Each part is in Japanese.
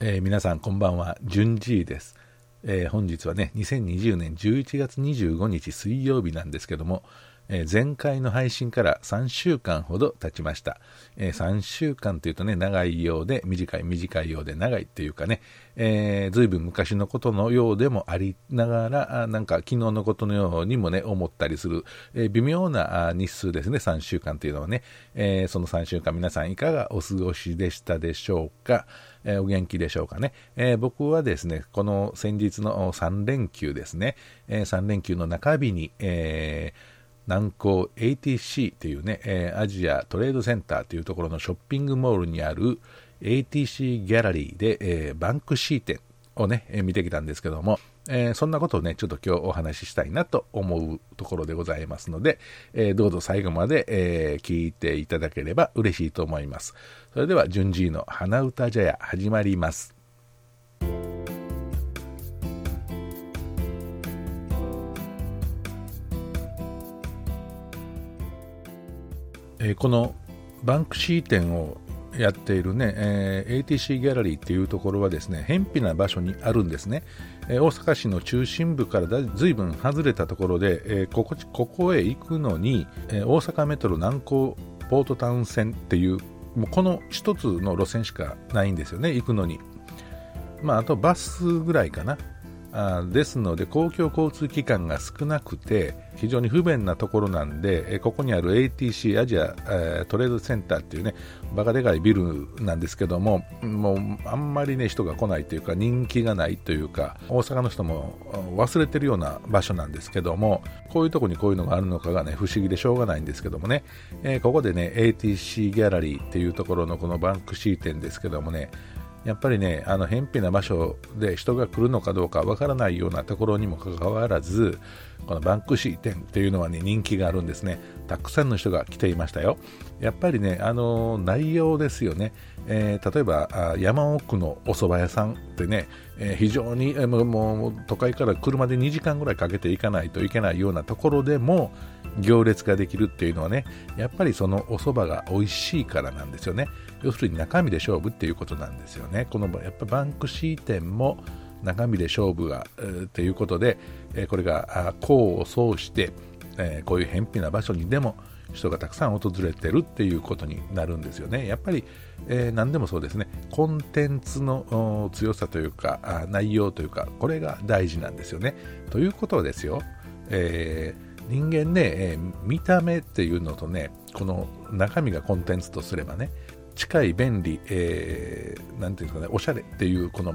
えー、皆さんこんばんは、じゅんじいです、えー、本日はね、2020年11月25日水曜日なんですけども、えー、前回の配信から3週間ほど経ちました。えー、3週間というとね、長いようで短い、短いようで長いっていうかね、えー、ずいぶん昔のことのようでもありながら、なんか昨日のことのようにもね、思ったりする、えー、微妙な日数ですね、3週間というのはね、えー、その3週間皆さんいかがお過ごしでしたでしょうか？え、お元気でしょうかね、えー、僕はですね、この先日の3連休ですね、えー、3連休の中日に、え南港 ATC というね、えアジアトレードセンターというところのショッピングモールにある ATC ギャラリーで、えバンクシー店をね、え見てきたんですけども、えー、そんなことをね、ちょっと今日お話ししたいなと思うところでございますので、えー、どうぞ最後まで、えー、聞いていただければ嬉しいと思います。それでは、順次の花歌茶屋始まります。えこのバンクシー店をやっているね、えー、ATC ギャラリーっていうところはですね、偏僻な場所にあるんですね。えー、大阪市の中心部からだずいぶん外れたところで、えー、ここここへ行くのに、え大阪メトロ南港ポートタウン線っていう、もうこの一つの路線しかないんですよね、行くのに。まあ、あとバスぐらいかな。あですので公共交通機関が少なくて非常に不便なところなんで、ここにある ATC アジア、えトレードセンターっていうねバカでかいビルなんですけどももうあんまりね人が来ないというか人気がないというか大阪の人も忘れてるような場所なんですけどもこういうとこにこういうのがあるのかがね不思議でしょうがないんですけどもね、えー、ここでね ATC ギャラリーっていうところのこのバンクシー店ですけどもねやっぱりね、あの、偏僻な場所で人が来るのかどうかわからないようなところにもかかわらず、このバンクシー店というのはね、人気があるんですね。たくさんの人が来ていましたよ。やっぱりね、あの、内容ですよね。えー、例えば、山奥のお蕎麦屋さんってね、えー、非常に、えー、もう都会から車で2時間ぐらいかけて行かないといけないようなところでも、行列ができるっていうのはね、やっぱりそのお蕎麦が美味しいからなんですよね。要するに中身で勝負っていうことなんですよね。このやっぱバンクシー店も中身で勝負が、えー、ということで、え、これが功を奏して、え、こういう偏僻な場所にでも人がたくさん訪れてるっていうことになるんですよね。やっぱり、えー、何でもそうですね、コンテンツの強さというか、内容というか、これが大事なんですよね。ということはですよ、えー人間ね、えー、見た目っていうのとね、この中身がコンテンツとすればね、近い、便利、えー、なんていうんですかね、おしゃれっていうこの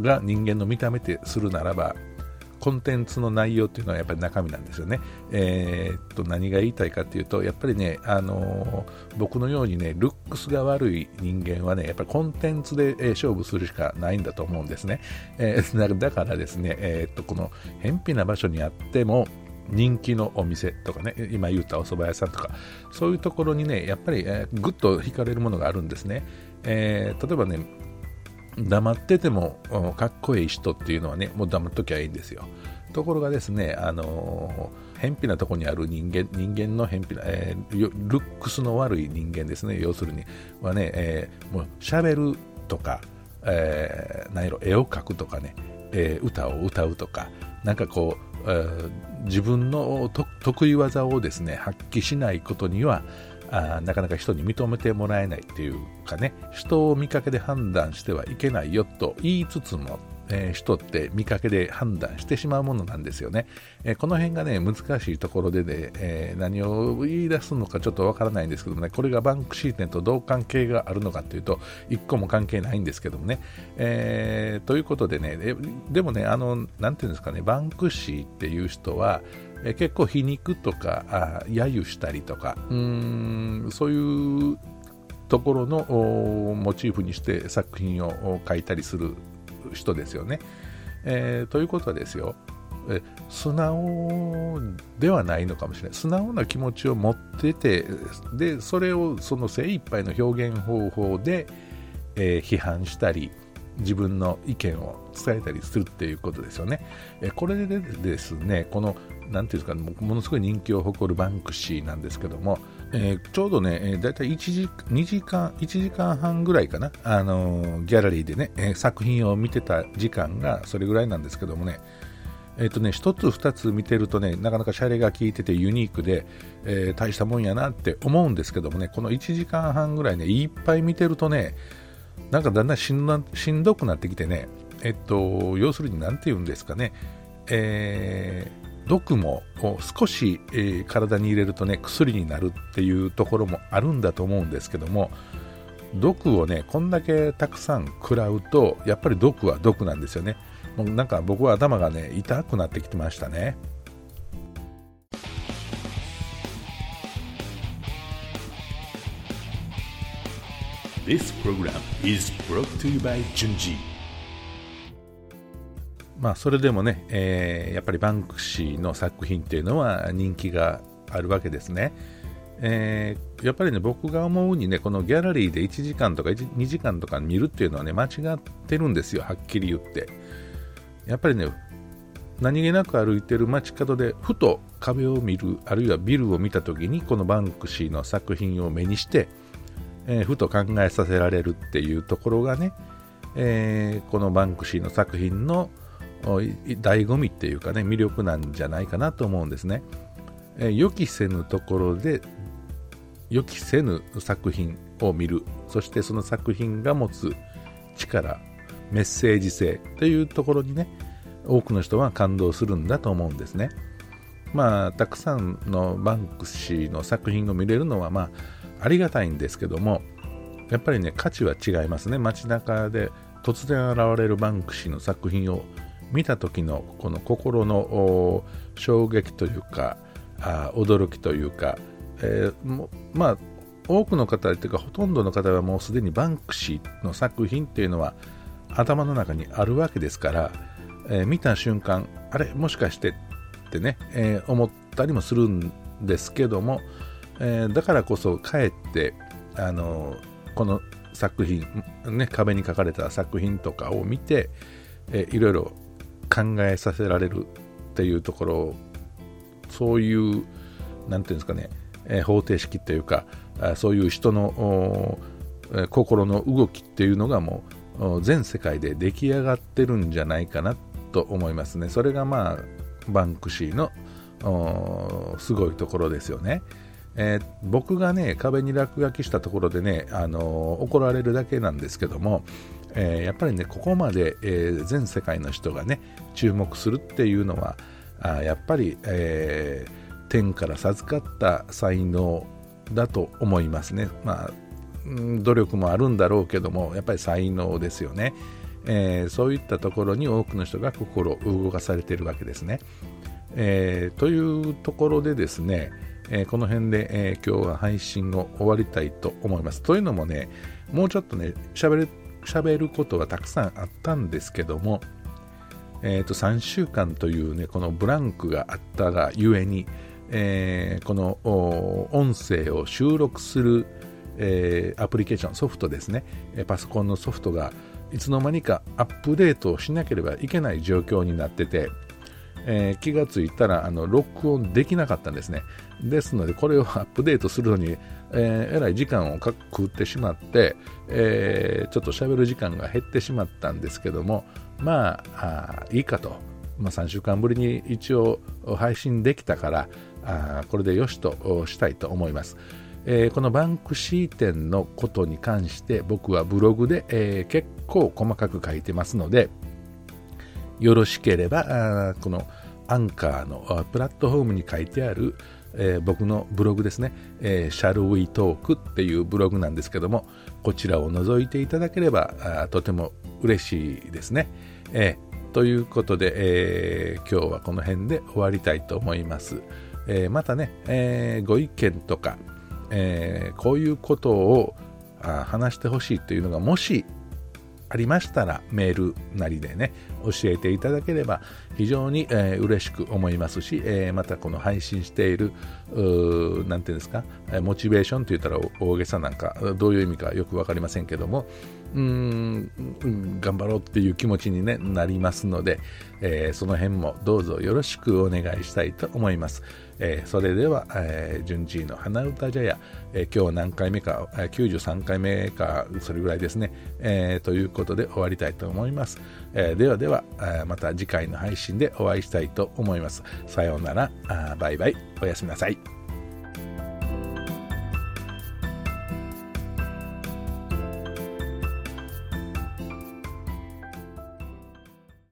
が人間の見た目ってするならば、コンテンツの内容っていうのはやっぱり中身なんですよね。えー、っと、何が言いたいかっていうと、やっぱりね、あのー、僕のようにね、ルックスが悪い人間はね、やっぱりコンテンツで、え勝負するしかないんだと思うんですね。えー、だからですね、えっと、この偏僻な場所にあっても、人気のお店とかね、今言ったお蕎麦屋さんとか、そういうところにね、やっぱり、えー、ぐっと惹かれるものがあるんですね。えー、例えばね、黙っててもかっこいい人っていうのはね、もう黙っときゃいいんですよ。ところがですね、あのー、偏僻なとこにある人間、人間の偏僻な、えー、ルックスの悪い人間ですね、要するに、はね、えー、もう喋るとか、えー、何やろ、絵を描くとかね、えー、歌を歌うとか、なんかこう、自分の得意技をですね発揮しないことにはあなかなか人に認めてもらえないっていうかね人を見かけで判断してはいけないよと言いつつもえー、人って見かけで判断してしまうものなんですよね。えー、この辺がね、難しいところでね、えー、何を言い出すのかちょっとわからないんですけどもね、これがバンクシー店とどう関係があるのかっていうと、一個も関係ないんですけどもね。えということでね、でもね、あの、なんていうんですかね、バンクシーっていう人は、え結構皮肉とかあ揶揄したりとかうんそういうところのモチーフにして作品を描いたりする人ですよね。えー、ということはですよ、え素直ではないのかもしれない素直な気持ちを持っててでそれをその精一杯の表現方法で、えー、批判したり自分の意見を伝えたりするっていうことですよね。えこれでですねこの何ていうんですかものすごい人気を誇るバンクシーなんですけどもえー、ちょうどね、えー、だいたい1時2時間1時間半ぐらいかな、あのー、ギャラリーでね、えー、作品を見てた時間がそれぐらいなんですけどもね、えっ、とね、1つ2つ見てるとね、なかなかシャレが効いててユニークで、え大したもんやなって思うんですけどもね、この1時間半ぐらいね、いっぱい見てるとね、なんかだんだんしんしんどくなってきてね、えっと、要するに何て言うんですかね、えー、毒も少し、えー、体に入れるとね薬になるっていうところもあるんだと思うんですけども毒をねこんだけたくさん食らうとやっぱり毒は毒なんですよね。もうなんか僕は頭がね痛くなってきてましたね。This program is brought to you by Junji. まあそれでもね、えー、やっぱりバンクシーの作品っていうのは人気があるわけですね。えー、やっぱりね、僕が思うにね、このギャラリーで1時間とか2時間とか見るっていうのはね、間違ってるんですよ、はっきり言って。やっぱりね、何気なく歩いてる街角でふと壁を見るあるいはビルを見た時にこのバンクシーの作品を目にして、えー、ふと考えさせられるっていうところがね、えー、このバンクシーの作品の醍醐味っていうかね魅力なんじゃないかなと思うんですね、えー、予期せぬところで予期せぬ作品を見る。そしてその作品が持つ力メッセージ性というところにね多くの人は感動するんだと思うんですね。まあたくさんのバンクシーの作品を見れるのはまあありがたいんですけどもやっぱりね価値は違いますね。街中で突然現れるバンクシーの作品を見た時のこの心の衝撃というかあ驚きというか、えー、まあ多くの方というかほとんどの方はもうすでにバンクシーの作品っていうのは頭の中にあるわけですから、えー、見た瞬間あれもしかしてってね、えー、思ったりもするんですけども、えー、だからこそかえってあのこの作品、ね、壁に書かれた作品とかを見て、えー、いろいろ考えさせられるっていうところそういう何ていうんですかね、えー、方程式というかそういう人の心の動きっていうのがもう全世界で出来上がってるんじゃないかなと思いますねそれがまあバンクシーのすごいところですよね。えー、僕がね壁に落書きしたところでね、あのー、怒られるだけなんですけども、えー、やっぱりねここまで、え全世界の人がね注目するっていうのはあやっぱり、え天から授かった才能だと思いますね。まあ努力もあるんだろうけどもやっぱり才能ですよね、えそういったところに多くの人が心を動かされているわけですね。えというところでですね、えー、この辺で、えー、今日は配信を終わりたいと思います。というのもね、もうちょっとね、喋る、喋ることはたくさんあったんですけども、えー、と3週間というね、このブランクがあったがゆえに、えー、この音声を収録する、えー、アプリケーション、ソフトですね、パソコンのソフトがいつの間にかアップデートをしなければいけない状況になってて、えー、気がついたらあの録音できなかったんですね。ですので、これをアップデートするのに、えー、えらい時間をか食ってしまって、えー、ちょっと喋る時間が減ってしまったんですけども、まあ、あいいかと。まあ、3週間ぶりに一応配信できたから、あこれでよしとしたいと思います。えー、このバンクシー店のことに関して僕はブログで、えー、結構細かく書いてますので、よろしければ、このアンカーのプラットフォームに書いてある、えー、僕のブログですね、えー、Shall We Talk っていうブログなんですけども、こちらを覗いていただければとても嬉しいですね。えー、ということで、え今日はこの辺で終わりたいと思います。えまたね、えご意見とか、えこういうことを話してほしいというのがもしありましたらメールなりでね教えていただければ非常に、えー、嬉しく思いますし、えー、またこの配信している何ていうんですかモチベーションと言ったら大げさなんかどういう意味かよく分かりませんけども、うん頑張ろうっていう気持ちに、ね、なりますので、えー、その辺もどうぞよろしくお願いしたいと思います。えー、それでは、えー、順次の花歌茶屋、えー、今日何回目かえ、93回目か、それぐらいですね、えー、ということで終わりたいと思います。えー、ではではえ、また次回の配信でお会いしたいと思います。さようなら、あバイバイ、おやすみなさい。